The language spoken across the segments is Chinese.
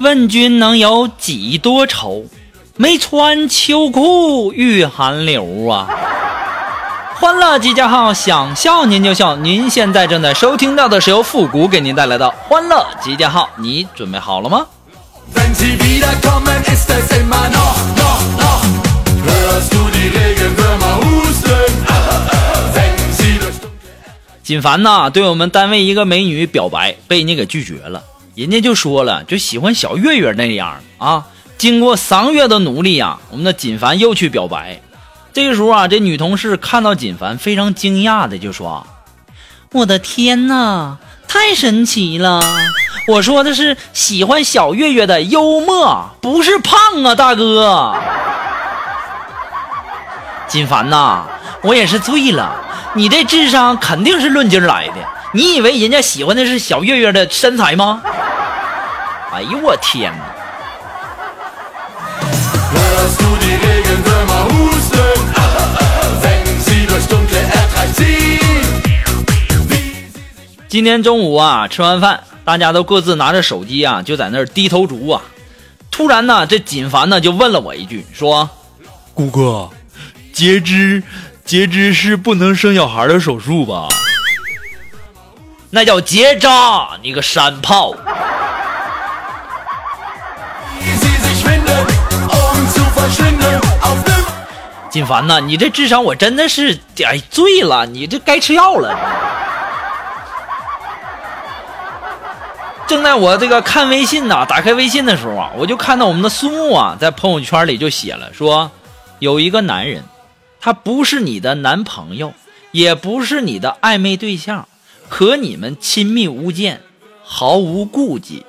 问君能有几多愁？没穿秋裤遇寒流啊！欢乐集结号，想笑您就笑。您现在正在收听到的是由复古给您带来的欢乐集结号，你准备好了吗？锦凡呐，对我们单位一个美女表白，被人家给拒绝了。人家就说了，就喜欢小月月那样啊。经过三个月的努力呀，我们的锦凡又去表白。这个时候啊，这女同事看到锦凡，非常惊讶的就说：“我的天哪，太神奇了！我说的是喜欢小月月的幽默，不是胖啊，大哥。”锦凡呐，我也是醉了，你这智商肯定是论斤来的。你以为人家喜欢的是小月月的身材吗？哎呦我天哪！今天中午啊，吃完饭，大家都各自拿着手机啊，就在那儿低头族啊。突然呢，这锦凡呢就问了我一句，说：“谷哥，截肢，截肢是不能生小孩的手术吧？”那叫结扎，你个山炮！金凡呐，你这智商我真的是哎醉了，你这该吃药了。正在我这个看微信呐，打开微信的时候啊，我就看到我们的苏木啊，在朋友圈里就写了说，有一个男人，他不是你的男朋友，也不是你的暧昧对象。可你们亲密无间，毫无顾忌，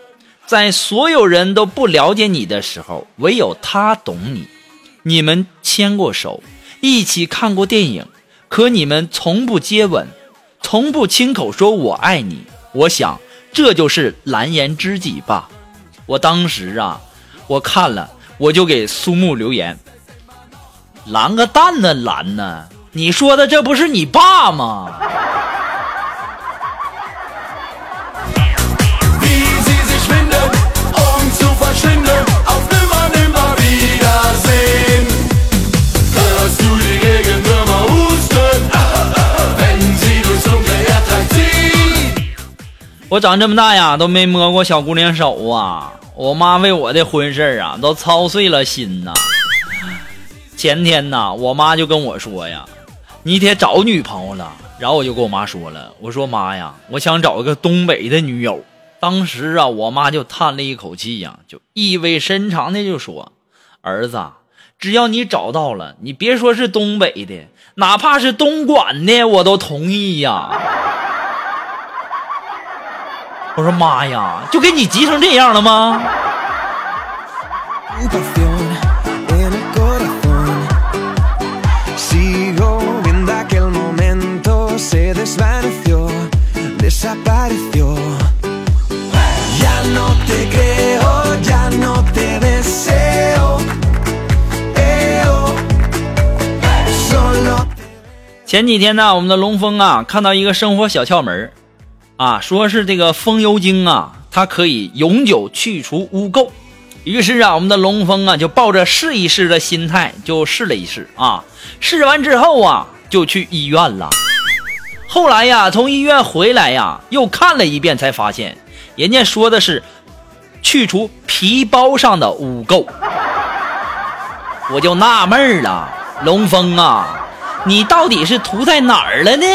在所有人都不了解你的时候，唯有他懂你。你们牵过手，一起看过电影，可你们从不接吻，从不亲口说我爱你。我想，这就是蓝颜知己吧。我当时啊，我看了，我就给苏木留言：“蓝个蛋呢，蓝呢？你说的这不是你爸吗？”我长这么大呀，都没摸过小姑娘手啊！我妈为我的婚事啊，都操碎了心呐。前天呐，我妈就跟我说呀：“你得找女朋友了。”然后我就跟我妈说了：“我说妈呀，我想找一个东北的女友。”当时啊，我妈就叹了一口气呀，就意味深长的就说：“儿子，只要你找到了，你别说是东北的，哪怕是东莞的，我都同意呀。”我说妈呀，就给你急成这样了吗？前几天呢，我们的龙峰啊，看到一个生活小窍门啊，说是这个风油精啊，它可以永久去除污垢。于是啊，我们的龙峰啊，就抱着试一试的心态，就试了一试啊。试完之后啊，就去医院了。后来呀，从医院回来呀，又看了一遍，才发现人家说的是去除皮包上的污垢。我就纳闷了，龙峰啊，你到底是涂在哪儿了呢？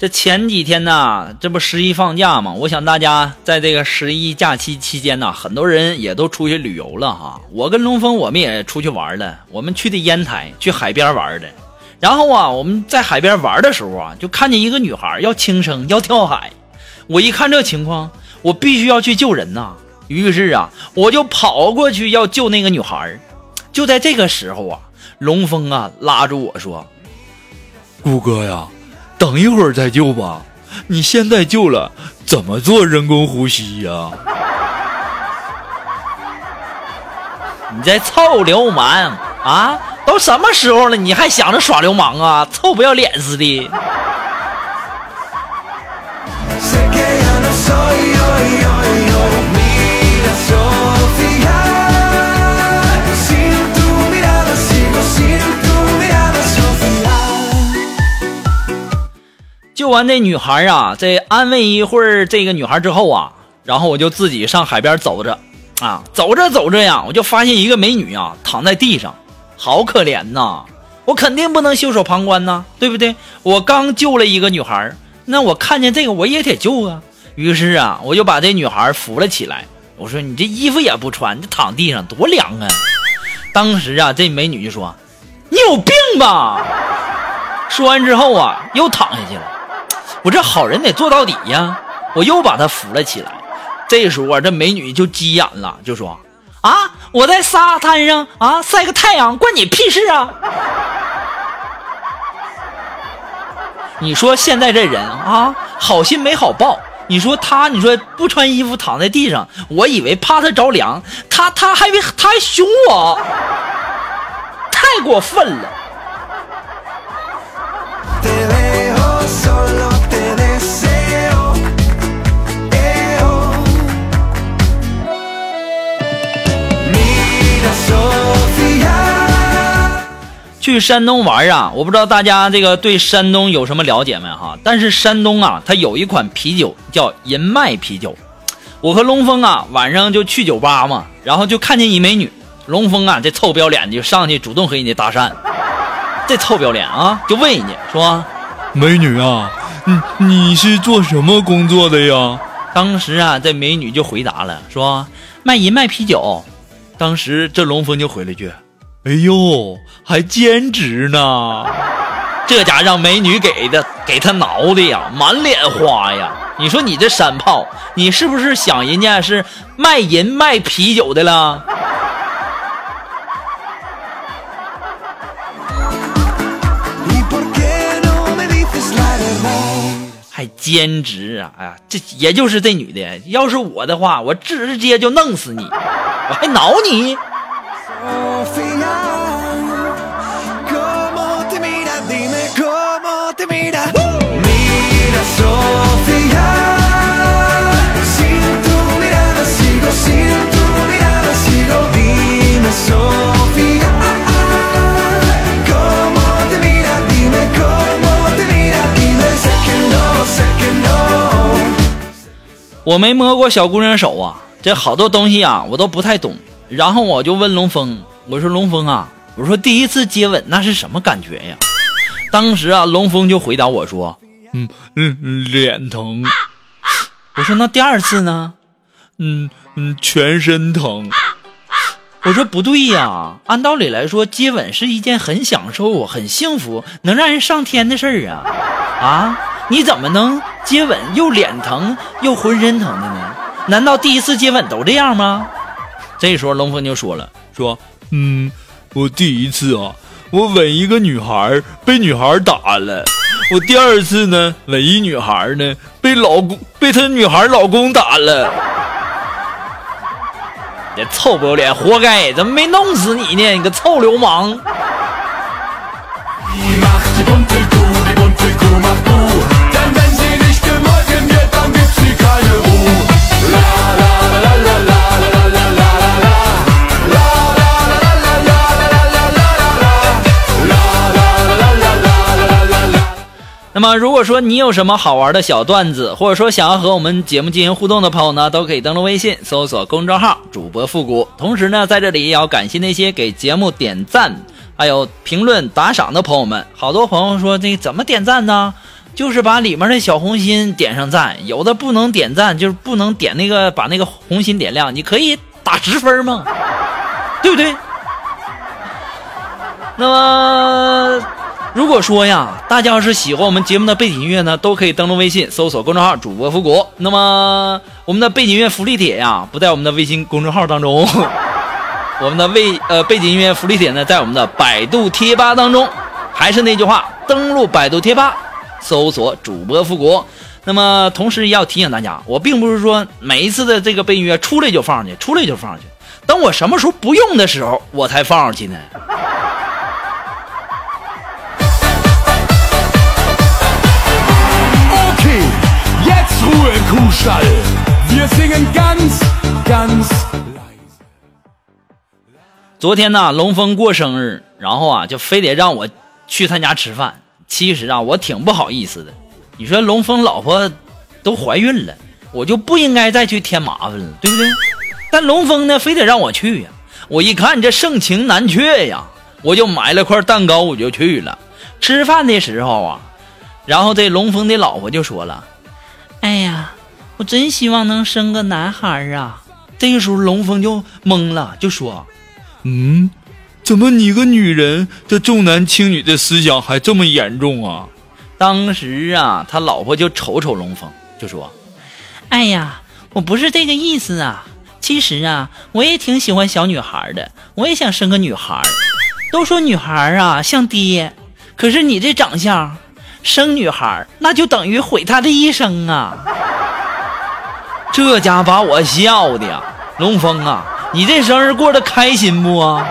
这前几天呢，这不十一放假嘛？我想大家在这个十一假期期间呢，很多人也都出去旅游了哈。我跟龙峰我们也出去玩了，我们去的烟台，去海边玩的。然后啊，我们在海边玩的时候啊，就看见一个女孩要轻生，要跳海。我一看这情况，我必须要去救人呐。于是啊，我就跑过去要救那个女孩。就在这个时候啊，龙峰啊拉住我说顾哥呀，等一会儿再救吧。你现在救了，怎么做人工呼吸呀？：“你这臭流氓啊！都什么时候了，你还想着耍流氓啊？臭不要脸似的！”救完这女孩啊，这安慰一会儿这个女孩之后啊，然后我就自己上海边走着，啊，走着走着呀，我就发现一个美女啊躺在地上，好可怜呐！我肯定不能袖手旁观呐，对不对？我刚救了一个女孩，那我看见这个我也得救啊。于是啊，我就把这女孩扶了起来，我说你这衣服也不穿，你躺地上多凉啊！当时啊，这美女就说：“你有病吧？”说完之后啊，又躺下去了。我这好人得做到底呀！我又把她扶了起来。这时候啊，这美女就急眼了，就说：“啊，我在沙滩上啊晒个太阳，关你屁事啊！” 你说现在这人啊，好心没好报。你说他，你说不穿衣服躺在地上，我以为怕他着凉，他他还以为他还凶我，太过分了。去山东玩啊，我不知道大家这个对山东有什么了解没哈？但是山东啊，它有一款啤酒叫银麦啤酒。我和龙峰啊，晚上就去酒吧嘛，然后就看见一美女，龙峰啊，这臭不要脸就上去主动和人家搭讪，这臭不要脸啊，就问人家说，美女啊，你你是做什么工作的呀？当时啊，这美女就回答了，说卖银麦啤酒。当时这龙峰就回了一句，哎呦，还兼职呢！这家让美女给的给他挠的呀，满脸花呀！你说你这山炮，你是不是想人家是卖淫卖啤酒的了.还兼职啊！哎呀，这也就是这女的，要是我的话，我直接就弄死你，我还挠你。Te mira. Mira, Sofía, sin tu mirada sigo, sin tu mirada sigo. Dime, Sofía, ¿cómo te mira? Dime cómo te mira. Dime, sé que no, sé que no. 我没摸过小姑娘手啊，这好多东西啊，我都不太懂。然后我就问龙峰，我说龙峰啊，我说第一次接吻那是什么感觉呀？当时啊，龙峰就回答我说，嗯嗯，脸疼，我说那第二次呢？嗯嗯，全身疼。我说不对呀，按道理来说，接吻是一件很享受、很幸福、能让人上天的事儿啊！啊，你怎么能接吻又脸疼又浑身疼的呢？难道第一次接吻都这样吗？这时候龙峰就说了，说，嗯，我第一次啊，我吻一个女孩，被女孩打了。我第二次呢，吻一女孩呢，被老公被她女孩老公打了。这臭不要脸，活该！怎么没弄死你呢？你个臭流氓！那么，如果说你有什么好玩的小段子，或者说想要和我们节目进行互动的朋友呢，都可以登录微信搜索公众号“主播复古”。同时呢，在这里也要感谢那些给节目点赞还有评论打赏的朋友们，好多朋友说这怎么点赞呢？就是把里面的小红心点上赞，有的不能点赞，就是不能点那个把那个红心点亮，你可以打十分吗？对不对？那么，如果说呀，大家要是喜欢我们节目的背景音乐呢，都可以登录微信搜索公众号“主播复古”。那么，我们的背景音乐福利帖呀，不在我们的微信公众号当中，我们的微呃背景音乐福利帖呢，在我们的百度贴吧当中。还是那句话，登录百度贴吧，搜索“主播复古”。那么，同时也要提醒大家，我并不是说每一次的这个背景音乐出来就放上去，出来就放上去。等我什么时候不用的时候，我才放上去呢。昨天呢，龙峰过生日，然后啊，就非得让我去他家吃饭。其实啊，我挺不好意思的。你说龙峰老婆都怀孕了，我就不应该再去添麻烦了，对不对？但龙峰呢，非得让我去呀。我一看这盛情难却呀，我就买了块蛋糕，我就去了。吃饭的时候啊，然后这龙峰的老婆就说了：“哎呀，我真希望能生个男孩啊。”这个时候龙峰就懵了，就说。嗯，怎么你个女人这重男轻女的思想还这么严重啊？当时啊，他老婆就瞅瞅龙峰，就说：“哎呀，我不是这个意思啊。其实啊，我也挺喜欢小女孩的，我也想生个女孩。都说女孩啊像爹，可是你这长相，生女孩那就等于毁她的一生啊！这家把我笑的呀，龙峰啊，你这生日过得开心不啊？”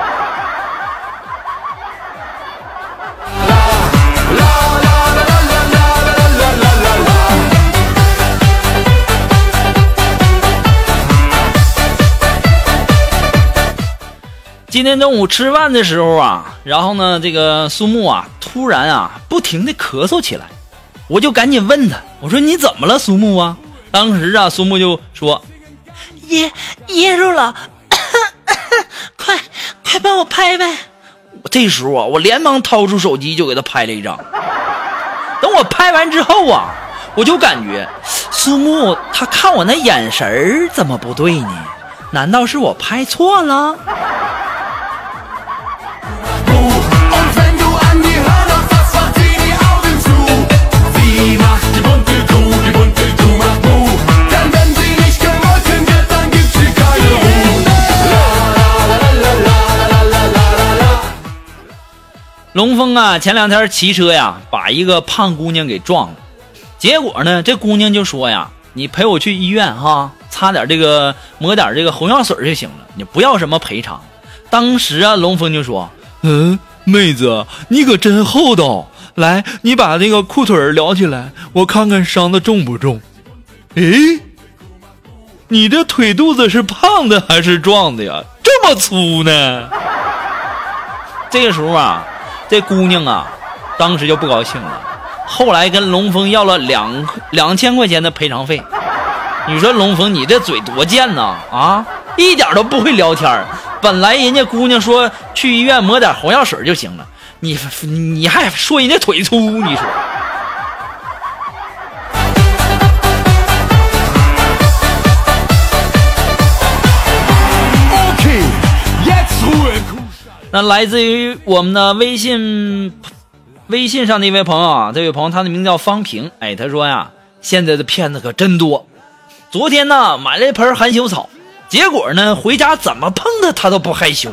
今天中午吃饭的时候啊，然后呢，这个苏木啊，突然啊，不停的咳嗽起来，我就赶紧问他，我说你怎么了，苏木啊？当时啊，苏木就说噎噎住了，快快帮我拍拍。这时候啊，我连忙掏出手机就给他拍了一张。等我拍完之后啊，我就感觉苏木他看我那眼神儿怎么不对呢？难道是我拍错了？龙峰啊，前两天骑车呀，把一个胖姑娘给撞了。结果呢，这姑娘就说呀：“你陪我去医院哈，擦点这个抹点这个红药水就行了，你不要什么赔偿。”当时啊，龙峰就说嗯，妹子，你可真厚道。来，你把那个裤腿儿撩起来，我看看伤的重不重。诶，你这腿肚子是胖的还是壮的呀？这么粗呢？：“ 这个时候啊，这姑娘啊，当时就不高兴了，后来跟龙峰要了两两千块钱的赔偿费。你说龙峰，你这嘴多贱呐啊，一点都不会聊天儿本来人家姑娘说去医院抹点红药水就行了，你你还说人家腿粗，你说。那来自于我们的微信微信上的一位朋友啊，这位朋友他的名字叫方平，哎，他说呀，现在的骗子可真多。昨天呢买了一盆含羞草，结果呢回家怎么碰它它都不害羞。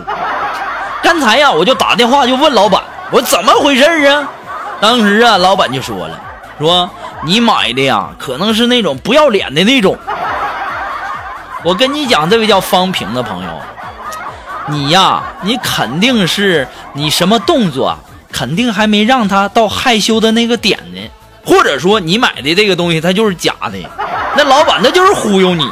刚才呀我就打电话就问老板，我说怎么回事啊？当时啊老板就说了，说你买的呀可能是那种不要脸的那种。我跟你讲，这位叫方平的朋友，你呀，你肯定是你什么动作，肯定还没让他到害羞的那个点呢，或者说你买的这个东西它就是假的，那老板他就是忽悠你。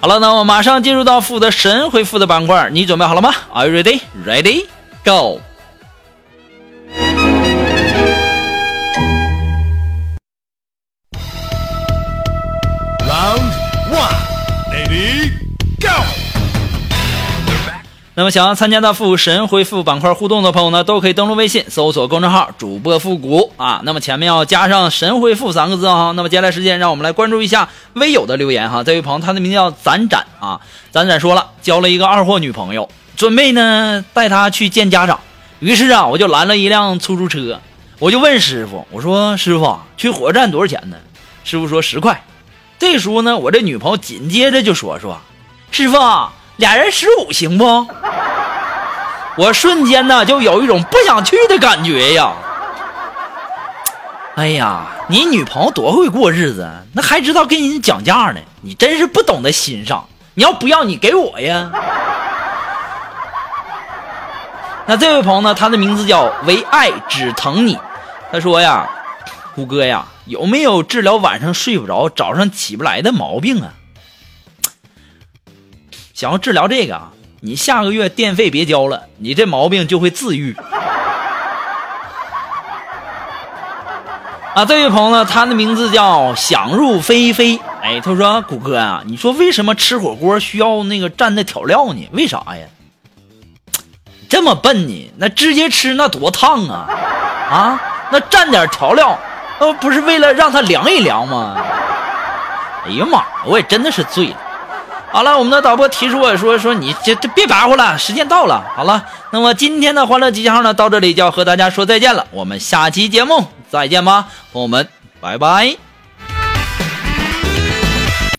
好了，那我马上进入到负责神回复的板块，你准备好了吗？Are you ready? Ready? Go! 那么想要参加到复神回复板块互动的朋友呢，都可以登录微信搜索公众号“主播复古”啊，那么前面要加上“神回复”三个字哈。那么接下来时间，让我们来关注一下微友的留言哈。这位朋友他的名叫展展啊，展展说了，交了一个二货女朋友，准备呢带她去见家长，于是啊，我就拦了一辆出租车，我就问师傅，我说师傅去火车站多少钱呢？师傅说十块。这时候呢，我这女朋友紧接着就说说，师傅。俩人十五行不？我瞬间呢就有一种不想去的感觉呀！哎呀，你女朋友多会过日子，那还知道跟人讲价呢，你真是不懂得欣赏。你要不要你给我呀？那这位朋友呢，他的名字叫唯爱只疼你，他说呀，虎哥呀，有没有治疗晚上睡不着、早上起不来的毛病啊？想要治疗这个啊，你下个月电费别交了，你这毛病就会自愈。啊，这位朋友呢，他的名字叫想入非非。哎，他说：“谷哥啊，你说为什么吃火锅需要那个蘸的调料呢？为啥呀？这么笨呢？那直接吃那多烫啊！啊，那蘸点调料，那不是为了让它凉一凉吗？哎呀妈，我也真的是醉了。”好了，我们的导播提出我说说你这这别白活了，时间到了。好了，那么今天的欢乐集结号呢，到这里就要和大家说再见了。我们下期节目再见吧，朋友们，拜拜。